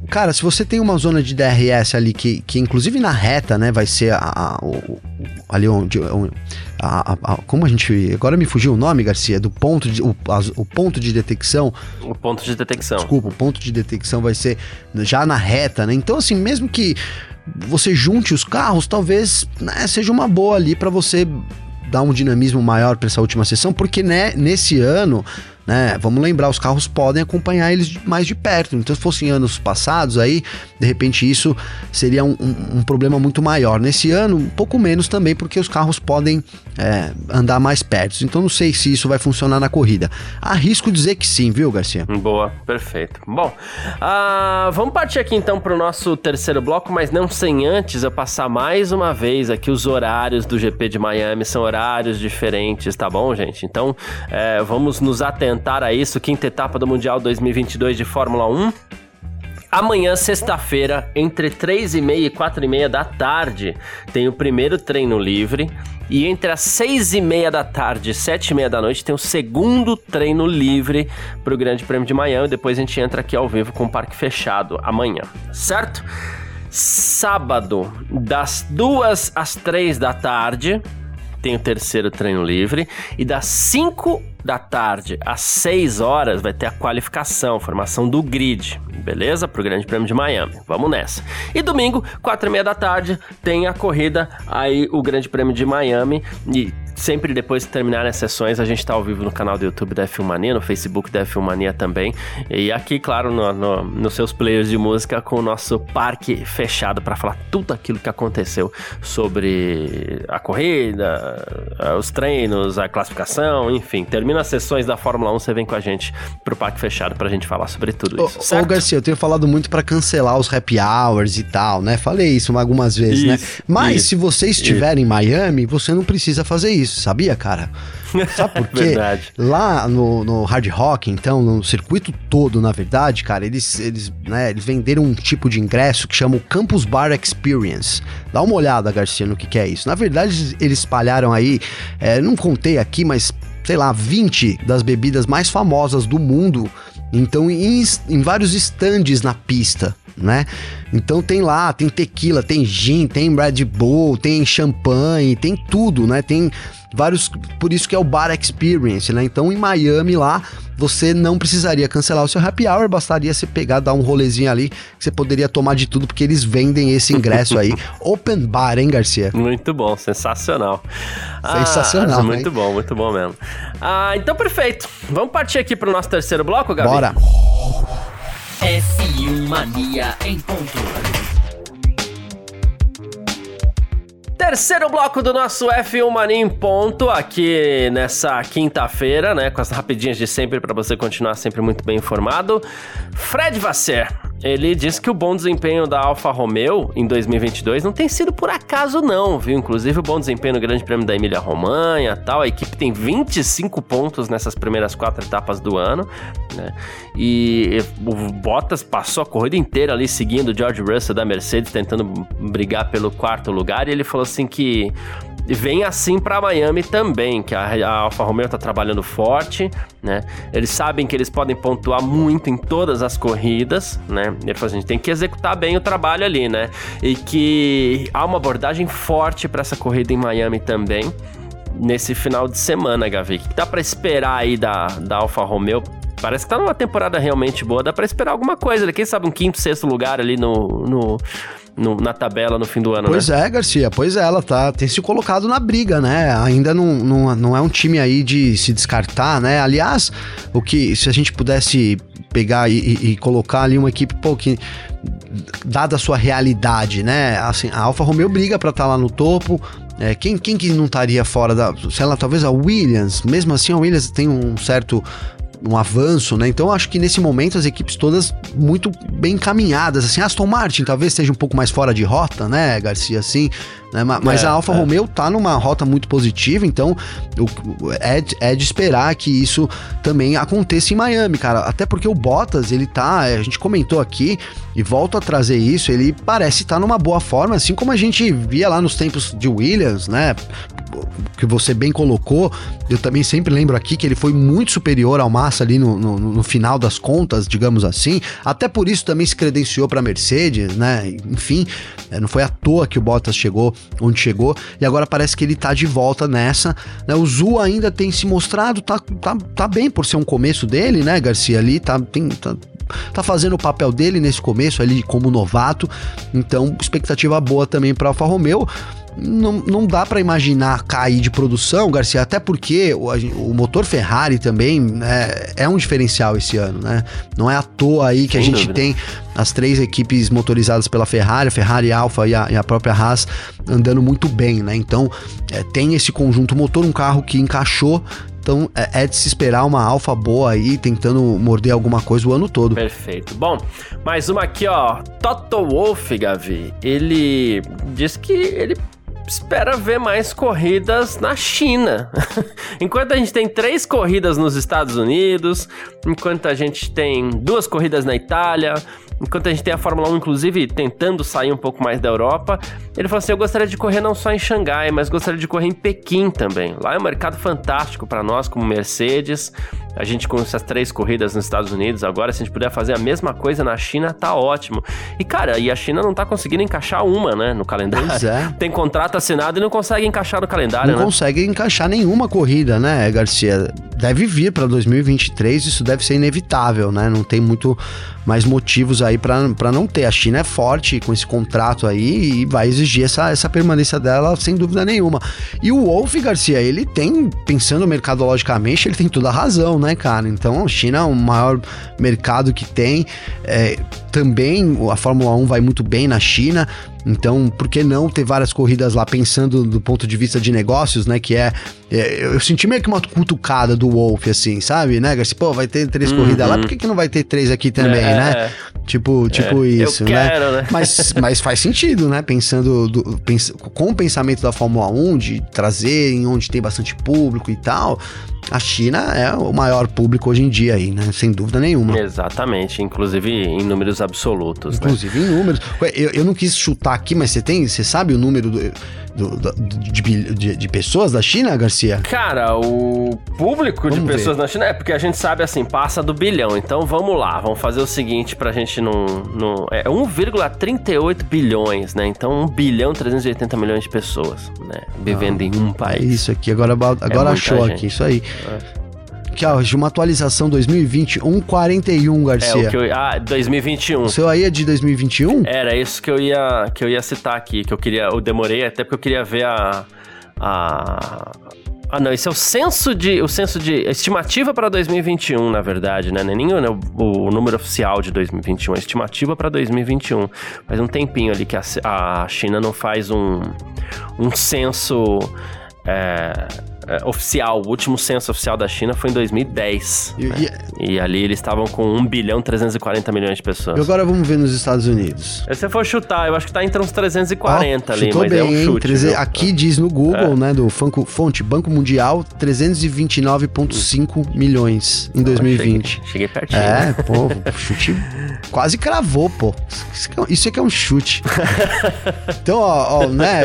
Speaker 2: Cara, se você tem uma zona de DRS ali que, que inclusive na reta, né, vai ser a, a o, ali onde, a, a, como a gente, agora me fugiu o nome, Garcia, do ponto de, o, o ponto de detecção.
Speaker 1: O ponto de detecção.
Speaker 2: Desculpa, o ponto de detecção vai ser já na reta, né? Então assim, mesmo que você junte os carros, talvez né, seja uma boa ali para você dar um dinamismo maior para essa última sessão, porque né, nesse ano né? Vamos lembrar, os carros podem acompanhar eles mais de perto. Então, se fossem anos passados, aí, de repente, isso seria um, um, um problema muito maior. Nesse ano, um pouco menos também, porque os carros podem é, andar mais perto. Então, não sei se isso vai funcionar na corrida. Arrisco dizer que sim, viu, Garcia?
Speaker 1: Boa, perfeito. Bom, uh, vamos partir aqui então para o nosso terceiro bloco, mas não sem antes eu passar mais uma vez aqui os horários do GP de Miami. São horários diferentes, tá bom, gente? Então, é, vamos nos atentar comentar a isso, quinta etapa do Mundial 2022 de Fórmula 1. Amanhã, sexta-feira, entre 3 e meia e 4 e meia da tarde, tem o primeiro treino livre. E entre as 6 e meia da tarde e 7 e meia da noite tem o segundo treino livre para o Grande Prêmio de Miami. Depois a gente entra aqui ao vivo com o parque fechado amanhã, certo? Sábado, das 2 às 3 da tarde, tem o terceiro treino livre. E das 5 da tarde às 6 horas vai ter a qualificação, formação do grid, beleza? Para o Grande Prêmio de Miami. Vamos nessa. E domingo, 4 e meia da tarde, tem a corrida aí, o Grande Prêmio de Miami. E Sempre depois de terminar as sessões, a gente está ao vivo no canal do YouTube da Filmania, no Facebook da Filmania também. E aqui, claro, no, no, nos seus players de música, com o nosso parque fechado para falar tudo aquilo que aconteceu sobre a corrida, os treinos, a classificação, enfim. Termina as sessões da Fórmula 1, você vem com a gente pro parque fechado pra gente falar sobre tudo isso. Ô,
Speaker 2: ô Garcia, eu tenho falado muito para cancelar os happy hours e tal, né? Falei isso algumas vezes, né? isso, né? Mas isso, se você estiver isso. em Miami, você não precisa fazer isso isso, sabia, cara? Sabe por quê? Lá no, no Hard Rock, então, no circuito todo, na verdade, cara, eles, eles, né, eles venderam um tipo de ingresso que chama o Campus Bar Experience. Dá uma olhada, Garcia, no que, que é isso. Na verdade, eles espalharam aí, é, não contei aqui, mas sei lá, 20 das bebidas mais famosas do mundo. Então, em, em vários estandes na pista né? Então tem lá, tem tequila, tem gin, tem Red Bull, tem champanhe, tem tudo, né? Tem vários, por isso que é o Bar Experience, né? Então em Miami lá você não precisaria cancelar o seu happy hour, bastaria você pegar, dar um rolezinho ali, que você poderia tomar de tudo, porque eles vendem esse ingresso aí. Open bar, hein, Garcia?
Speaker 1: Muito bom, sensacional.
Speaker 2: Sensacional.
Speaker 1: Ah, muito hein? bom, muito bom mesmo. Ah, então perfeito. Vamos partir aqui pro nosso terceiro bloco, Gabi?
Speaker 2: Bora.
Speaker 3: F1 Mania em ponto.
Speaker 1: Terceiro bloco do nosso F1 Mania em ponto, aqui nessa quinta-feira, né? Com as rapidinhas de sempre para você continuar sempre muito bem informado. Fred Vasser, ele disse que o bom desempenho da Alfa Romeo em 2022 não tem sido por acaso não, viu? Inclusive o bom desempenho no Grande Prêmio da Emília Romanha, tal, a equipe tem 25 pontos nessas primeiras quatro etapas do ano, né? E o Bottas passou a corrida inteira ali seguindo o George Russell da Mercedes, tentando brigar pelo quarto lugar, e ele falou assim que vem assim para Miami também, que a, a Alfa Romeo tá trabalhando forte, né? Eles sabem que eles podem pontuar muito em todas as corridas, né? Ele falou assim, a gente tem que executar bem o trabalho ali, né? E que há uma abordagem forte para essa corrida em Miami também nesse final de semana, Gavi. O que dá para esperar aí da, da Alfa Romeo Parece que tá numa temporada realmente boa. Dá pra esperar alguma coisa. Quem sabe um quinto, sexto lugar ali no, no, no, na tabela no fim do ano,
Speaker 2: pois
Speaker 1: né?
Speaker 2: é, Garcia, pois é, ela tá, tem se colocado na briga, né? Ainda não, não, não é um time aí de se descartar, né? Aliás, o que, se a gente pudesse pegar e, e, e colocar ali uma equipe, pô, que dada a sua realidade, né? Assim, a Alfa Romeo briga para estar tá lá no topo. É, quem, quem que não estaria fora da. Sei lá, talvez a Williams. Mesmo assim, a Williams tem um certo um avanço, né? Então acho que nesse momento as equipes todas muito bem encaminhadas, assim, Aston Martin talvez seja um pouco mais fora de rota, né, Garcia, assim, né? Mas é, a Alfa é. Romeo tá numa rota muito positiva, então é, é de esperar que isso também aconteça em Miami, cara. Até porque o Bottas, ele tá, a gente comentou aqui e volto a trazer isso, ele parece estar tá numa boa forma, assim como a gente via lá nos tempos de Williams, né? Que você bem colocou, eu também sempre lembro aqui que ele foi muito superior ao Massa ali no, no, no final das contas, digamos assim. Até por isso também se credenciou para Mercedes, né? Enfim, é, não foi à toa que o Bottas chegou onde chegou e agora parece que ele tá de volta nessa. Né? O Zu ainda tem se mostrado, tá, tá, tá bem por ser um começo dele, né, Garcia? Ali tá, tem, tá, tá fazendo o papel dele nesse começo ali como novato. Então, expectativa boa também para Alfa Romeo não, não dá para imaginar cair de produção, Garcia, até porque o, o motor Ferrari também né, é um diferencial esse ano, né? Não é à toa aí que Sem a gente dúvida. tem as três equipes motorizadas pela Ferrari, Ferrari, Alfa e a, e a própria Haas andando muito bem, né? Então é, tem esse conjunto motor, um carro que encaixou então é, é, de se esperar uma alfa boa aí, tentando morder alguma coisa o ano todo.
Speaker 1: Perfeito. Bom, mais uma aqui, ó. Toto Wolff, Gavi. Ele diz que ele espera ver mais corridas na China. enquanto a gente tem três corridas nos Estados Unidos, enquanto a gente tem duas corridas na Itália, enquanto a gente tem a Fórmula 1, inclusive, tentando sair um pouco mais da Europa, ele falou assim: eu gostaria de correr não só em Xangai, mas gostaria de correr em Pequim também. Lá é um mercado fantástico para nós, como Mercedes. A gente com essas três corridas nos Estados Unidos, agora, se a gente puder fazer a mesma coisa na China, tá ótimo. E, cara, e a China não tá conseguindo encaixar uma, né, no calendário.
Speaker 2: Pois é.
Speaker 1: Tem contrato assinado e não consegue encaixar no calendário,
Speaker 2: não
Speaker 1: né?
Speaker 2: consegue encaixar nenhuma corrida, né, Garcia? Deve vir para 2023, isso deve ser inevitável, né? Não tem muito mais motivos aí para não ter. A China é forte com esse contrato aí e vai exigir essa, essa permanência dela sem dúvida nenhuma. E o Wolf Garcia, ele tem, pensando mercadologicamente, ele tem toda a razão, né, cara? Então a China é o maior mercado que tem. É, também a Fórmula 1 vai muito bem na China, então por que não ter várias corridas lá pensando do ponto de vista de negócios, né? Que é. é eu senti meio que uma cutucada do Wolf, assim, sabe, né, Garcia? Pô, vai ter três uhum. corridas lá, por que, que não vai ter três aqui também, é, né? Tipo, é, tipo isso, né? Quero, né? Mas, mas faz sentido, né? Pensando do, pens com o pensamento da Fórmula 1 de trazer em onde tem bastante público e tal a China é o maior público hoje em dia aí, né? Sem dúvida nenhuma.
Speaker 1: Exatamente, inclusive em números absolutos.
Speaker 2: Né? Inclusive
Speaker 1: né?
Speaker 2: em números. Eu, eu não quis chutar aqui, mas você tem, você sabe o número do, do, do de, de, de, pessoas da China, Garcia?
Speaker 1: Cara, o público vamos de pessoas ver. na China é porque a gente sabe assim, passa do bilhão. Então vamos lá, vamos fazer o seguinte pra gente não. não é 1,38 bilhões, né? Então 1 bilhão 380 milhões de pessoas, né? Vivendo ah, em um país. É
Speaker 2: isso aqui, agora, agora é achou gente. aqui, isso aí. É. Aqui, ó, de uma atualização 2020, 141, Garcia.
Speaker 1: É, o que eu, ah, 2021.
Speaker 2: O seu aí é de 2021?
Speaker 1: Era isso que eu ia, que eu ia citar aqui, que eu queria, eu demorei até porque eu queria ver a, a ah, não, esse é o censo de. O censo de. estimativa para 2021, na verdade, né? Nem o, o, número oficial de 2021, é estimativa para 2021. Faz um tempinho ali que a, a China não faz um, um censo. É, é, oficial, o último censo oficial da China foi em 2010. E, né? e... e ali eles estavam com 1 bilhão 340 milhões de pessoas.
Speaker 2: E agora vamos ver nos Estados Unidos.
Speaker 1: Se você for chutar, eu acho que tá entre uns 340 oh, ali, mas bem, é um chute.
Speaker 2: Hein? Aqui diz no Google, é. né, do Funko, fonte Banco Mundial, 329,5 milhões em 2020.
Speaker 1: Cheguei, cheguei pertinho.
Speaker 2: É, pô, chute quase cravou, pô. Isso aqui é, é um chute. então, ó, ó, né,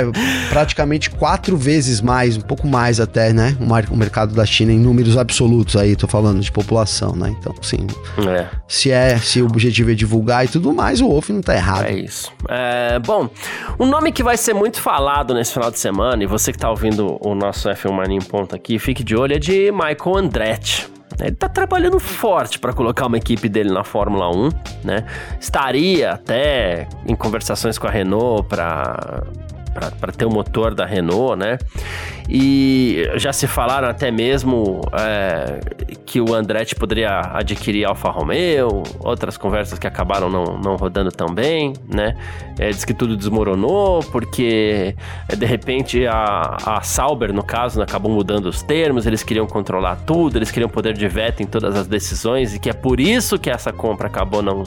Speaker 2: praticamente quatro vezes mais, um pouco mais até, né? O, mercado da China em números absolutos aí, tô falando de população, né? Então, sim. É. Se é, se o objetivo é divulgar e tudo mais, o Wolf não tá errado.
Speaker 1: É isso. É, bom, um nome que vai ser muito falado nesse final de semana, e você que tá ouvindo o nosso F1 Mania em ponto aqui, fique de olho, é de Michael Andretti. Ele tá trabalhando forte para colocar uma equipe dele na Fórmula 1, né? Estaria até em conversações com a Renault para para ter o motor da Renault, né? E já se falaram até mesmo é, que o Andretti poderia adquirir Alfa Romeo, outras conversas que acabaram não, não rodando tão bem, né? É, diz que tudo desmoronou porque é, de repente a, a Sauber, no caso, acabou mudando os termos, eles queriam controlar tudo, eles queriam poder de veto em todas as decisões e que é por isso que essa compra acabou não,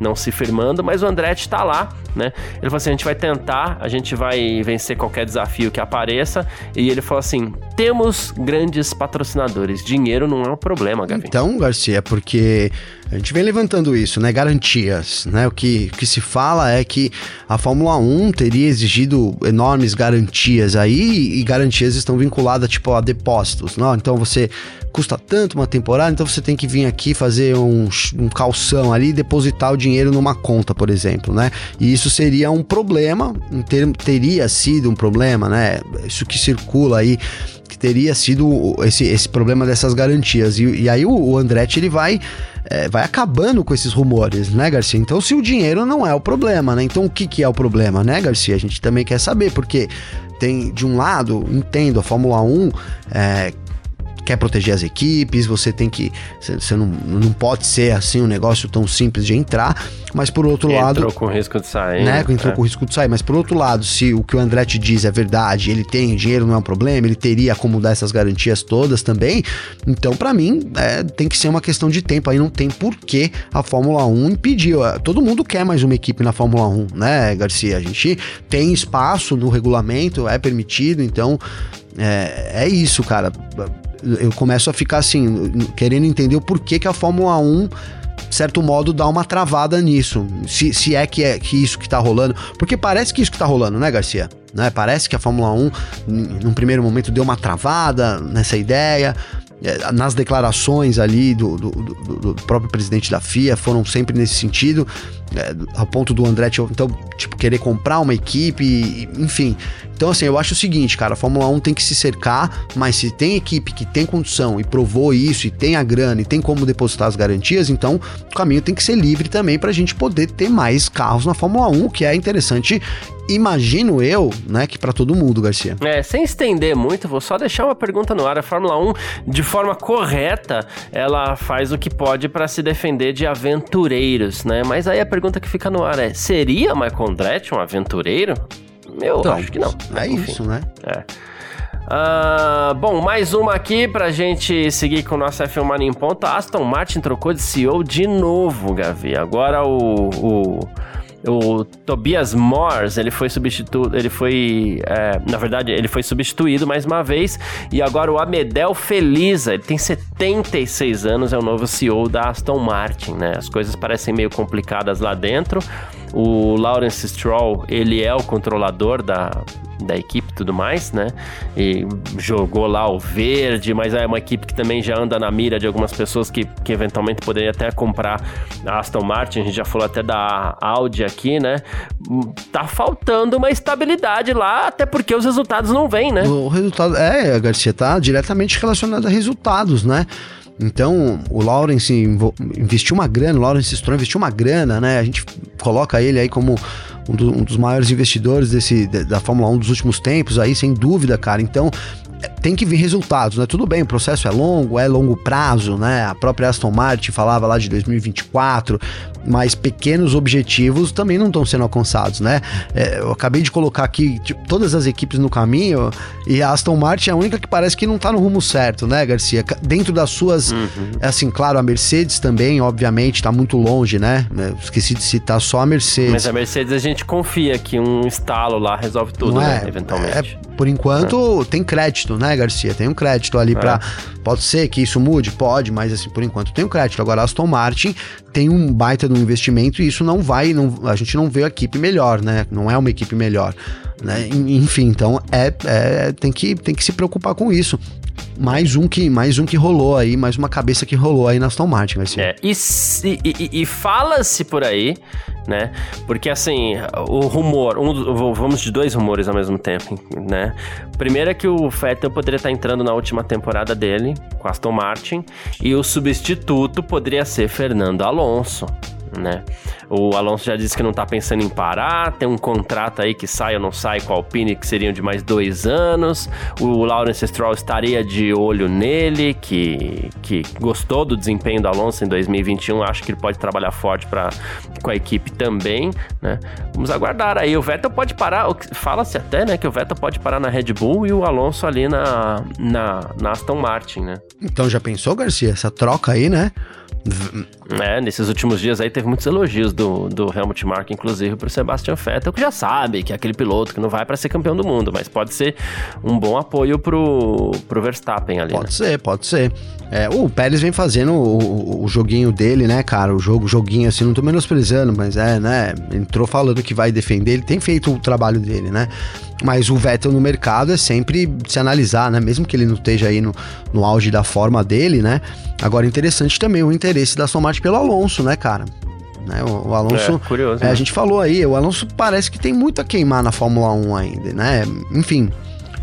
Speaker 1: não se firmando, mas o Andretti está lá, né? Ele falou assim: a gente vai tentar, a gente vai vencer qualquer desafio que apareça e ele falou assim: temos grandes patrocinadores, dinheiro não é um problema, Gavi.
Speaker 2: Então, Garcia, porque a gente vem levantando isso, né? Garantias, né? O que, o que se fala é que a Fórmula 1 teria exigido enormes garantias aí e garantias estão vinculadas tipo a depósitos, não? Então você custa tanto uma temporada, então você tem que vir aqui fazer um, um calção ali e depositar o dinheiro numa conta, por exemplo, né? E isso seria um problema, ter, teria sido um problema, né? Isso que circula aí que teria sido esse, esse problema dessas garantias. E, e aí o, o Andretti ele vai é, vai acabando com esses rumores, né, Garcia? Então, se o dinheiro não é o problema, né? Então, o que, que é o problema, né, Garcia? A gente também quer saber, porque tem, de um lado, entendo, a Fórmula 1 é, quer proteger as equipes, você tem que. Você não, não pode ser assim um negócio tão simples de entrar, mas por outro
Speaker 1: entrou
Speaker 2: lado.
Speaker 1: Entrou com risco de sair.
Speaker 2: Né? Entrou é. com risco de sair, mas por outro lado, se o que o Andretti diz é verdade, ele tem dinheiro, não é um problema, ele teria como dar essas garantias todas também, então para mim é, tem que ser uma questão de tempo. Aí não tem por que a Fórmula 1 impedir. Todo mundo quer mais uma equipe na Fórmula 1, né, Garcia? A gente tem espaço no regulamento, é permitido, então. É, é isso, cara eu começo a ficar assim, querendo entender o porquê que a Fórmula 1 certo modo, dá uma travada nisso. Se, se é que é que isso que tá rolando. Porque parece que isso que tá rolando, né, Garcia? Né? Parece que a Fórmula 1, num primeiro momento, deu uma travada nessa ideia. É, nas declarações ali do, do, do, do, próprio presidente da FIA foram sempre nesse sentido, ao ponto do Andretti, então, tipo, querer comprar uma equipe, enfim. Então, assim, eu acho o seguinte, cara, a Fórmula 1 tem que se cercar, mas se tem equipe que tem condição e provou isso, e tem a grana, e tem como depositar as garantias, então o caminho tem que ser livre também para a gente poder ter mais carros na Fórmula 1, que é interessante imagino eu, né, que para todo mundo, Garcia.
Speaker 1: É, sem estender muito, vou só deixar uma pergunta no ar. A Fórmula 1, de forma correta, ela faz o que pode para se defender de aventureiros, né? Mas aí a pergunta que fica no ar é: seria Michael Andretti um aventureiro? Eu então, acho que não.
Speaker 2: É Enfim, isso, né?
Speaker 1: É. Uh, bom, mais uma aqui pra gente seguir com o nosso F1 Mania em ponta. Aston Martin trocou de CEO de novo, Gavi. Agora o, o o Tobias Morse, ele foi substituído, ele foi, é, na verdade, ele foi substituído mais uma vez, e agora o Amedel Feliza, ele tem 76 anos, é o novo CEO da Aston Martin, né? As coisas parecem meio complicadas lá dentro. O Lawrence Stroll, ele é o controlador da, da equipe e tudo mais, né? E jogou lá o verde, mas é uma equipe que também já anda na mira de algumas pessoas que, que eventualmente poderiam até comprar a Aston Martin. A gente já falou até da Audi aqui, né? Tá faltando uma estabilidade lá, até porque os resultados não vêm, né?
Speaker 2: O resultado, é, Garcia, tá diretamente relacionado a resultados, né? Então, o Lawrence investiu uma grana, o Lawrence Stroll investiu uma grana, né? A gente coloca ele aí como um, do, um dos maiores investidores desse, da Fórmula 1 dos últimos tempos aí, sem dúvida, cara. Então, tem que vir resultados, né? Tudo bem, o processo é longo, é longo prazo, né? A própria Aston Martin falava lá de 2024, mas pequenos objetivos também não estão sendo alcançados, né? É, eu acabei de colocar aqui tipo, todas as equipes no caminho e a Aston Martin é a única que parece que não tá no rumo certo, né, Garcia? Dentro das suas, uhum. É assim, claro, a Mercedes também, obviamente, tá muito longe, né? Esqueci de citar só a Mercedes.
Speaker 1: Mas a Mercedes a gente confia que um estalo lá resolve tudo, né? É, eventualmente.
Speaker 2: É, por enquanto, é. tem crédito, né, Garcia? Tem um crédito ali é. para Pode ser que isso mude? Pode, mas assim, por enquanto tem um crédito. Agora, a Aston Martin tem um baita de um investimento e isso não vai, não, a gente não vê a equipe melhor, né? Não é uma equipe melhor. Né? Enfim, então é, é, tem, que, tem que se preocupar com isso mais um que mais um que rolou aí, mais uma cabeça que rolou aí na Aston Martin, vai ser.
Speaker 1: É, e, e, e fala-se por aí, né? Porque assim, o rumor, um, vamos de dois rumores ao mesmo tempo, né? Primeiro é que o Vettel poderia estar entrando na última temporada dele com Aston Martin e o substituto poderia ser Fernando Alonso né? O Alonso já disse que não tá pensando em parar, tem um contrato aí que sai ou não sai com a Alpine, que seriam de mais dois anos. O Lawrence Stroll estaria de olho nele, que, que gostou do desempenho do Alonso em 2021, acho que ele pode trabalhar forte pra, com a equipe também, né? Vamos aguardar aí. O Vettel pode parar, fala-se até, né, que o Vettel pode parar na Red Bull e o Alonso ali na, na, na Aston Martin, né?
Speaker 2: Então já pensou, Garcia, essa troca aí, né?
Speaker 1: É, nesses últimos dias aí teve muitos elogios do, do Helmut Marko, inclusive pro Sebastian Vettel, que já sabe que é aquele piloto que não vai para ser campeão do mundo, mas pode ser um bom apoio pro, pro Verstappen ali.
Speaker 2: Pode né? ser, pode ser. É, o Pérez vem fazendo o, o, joguinho dele, né, cara? O jogo, joguinho assim, não tô menosprezando, mas é, né? Entrou falando que vai defender, ele tem feito o trabalho dele, né? Mas o Vettel no mercado é sempre se analisar, né? Mesmo que ele não esteja aí no, no auge da forma dele, né? Agora, interessante também o interesse da Aston Martin pelo Alonso, né, cara? Né? O, o, Alonso. É, curioso. É, né? A gente falou aí, o Alonso parece que tem muito a queimar na Fórmula 1 ainda, né? Enfim.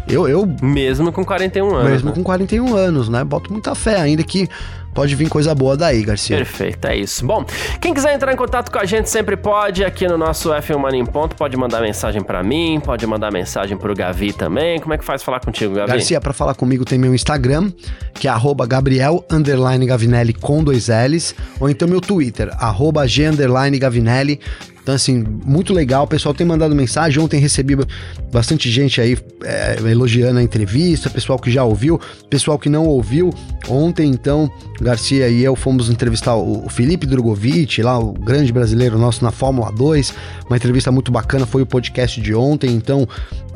Speaker 2: Eu, eu.
Speaker 1: Mesmo com 41 anos.
Speaker 2: Mesmo né? com 41 anos, né? Boto muita fé, ainda que pode vir coisa boa daí, Garcia.
Speaker 1: Perfeito, é isso. Bom, quem quiser entrar em contato com a gente sempre pode, aqui no nosso F1 Mania em Ponto, pode mandar mensagem para mim, pode mandar mensagem pro Gavi também. Como é que faz falar contigo, Gavi?
Speaker 2: Garcia, para falar comigo tem meu Instagram, que é arroba Gabriel Gavinelli com dois L's, ou então meu Twitter, arroba G Gavinelli. Então, assim, muito legal. O pessoal tem mandado mensagem. Ontem recebi bastante gente aí é, elogiando a entrevista, pessoal que já ouviu, pessoal que não ouviu. Ontem, então, Garcia e eu fomos entrevistar o Felipe Drogovic, lá, o grande brasileiro nosso na Fórmula 2. Uma entrevista muito bacana, foi o podcast de ontem. Então,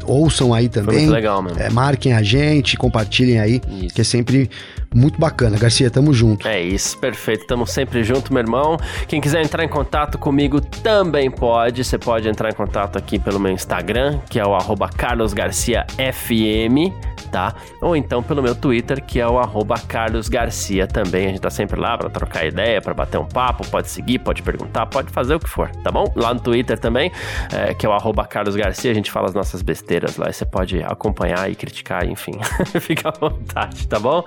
Speaker 2: ouçam aí também. Foi
Speaker 1: muito legal mesmo.
Speaker 2: É, marquem a gente, compartilhem aí, isso. que é sempre muito bacana. Garcia, tamo junto.
Speaker 1: É isso, perfeito. Tamo sempre junto, meu irmão. Quem quiser entrar em contato comigo também pode. Você pode entrar em contato aqui pelo meu Instagram, que é o carlosgarciafm, tá? Ou então pelo meu Twitter, que é o carlosgarcia também. A gente tá sempre lá para trocar ideia, para bater um papo. Pode seguir, pode perguntar, pode fazer o que for, tá bom? Lá no Twitter também, é, que é o carlosgarcia, a gente fala as nossas besteiras lá. E você pode acompanhar e criticar, enfim. Fica à vontade, tá bom?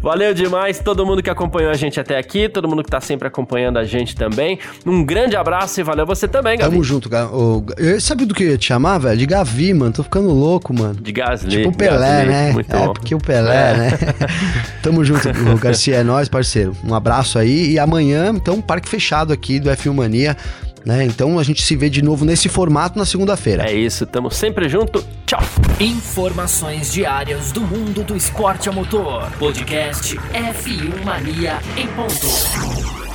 Speaker 1: Valeu demais todo mundo que acompanhou a gente até aqui, todo mundo que tá sempre acompanhando a gente também. Um grande abraço e valeu você também, Gavi.
Speaker 2: Tamo junto, cara. Eu sabia do que eu ia te chamar, velho? De Gavi, mano. Tô ficando louco, mano.
Speaker 1: De Gasly.
Speaker 2: Tipo o Pelé,
Speaker 1: Gasly.
Speaker 2: né?
Speaker 1: Muito
Speaker 2: é,
Speaker 1: bom.
Speaker 2: porque o Pelé, é. né? Tamo junto, Garcia. É nóis, parceiro. Um abraço aí. E amanhã, então, parque fechado aqui do F1 Mania. Né? Então a gente se vê de novo nesse formato na segunda-feira.
Speaker 1: É isso, tamo sempre junto. Tchau.
Speaker 3: Informações diárias do mundo do esporte a motor. Podcast F1 Mania em ponto.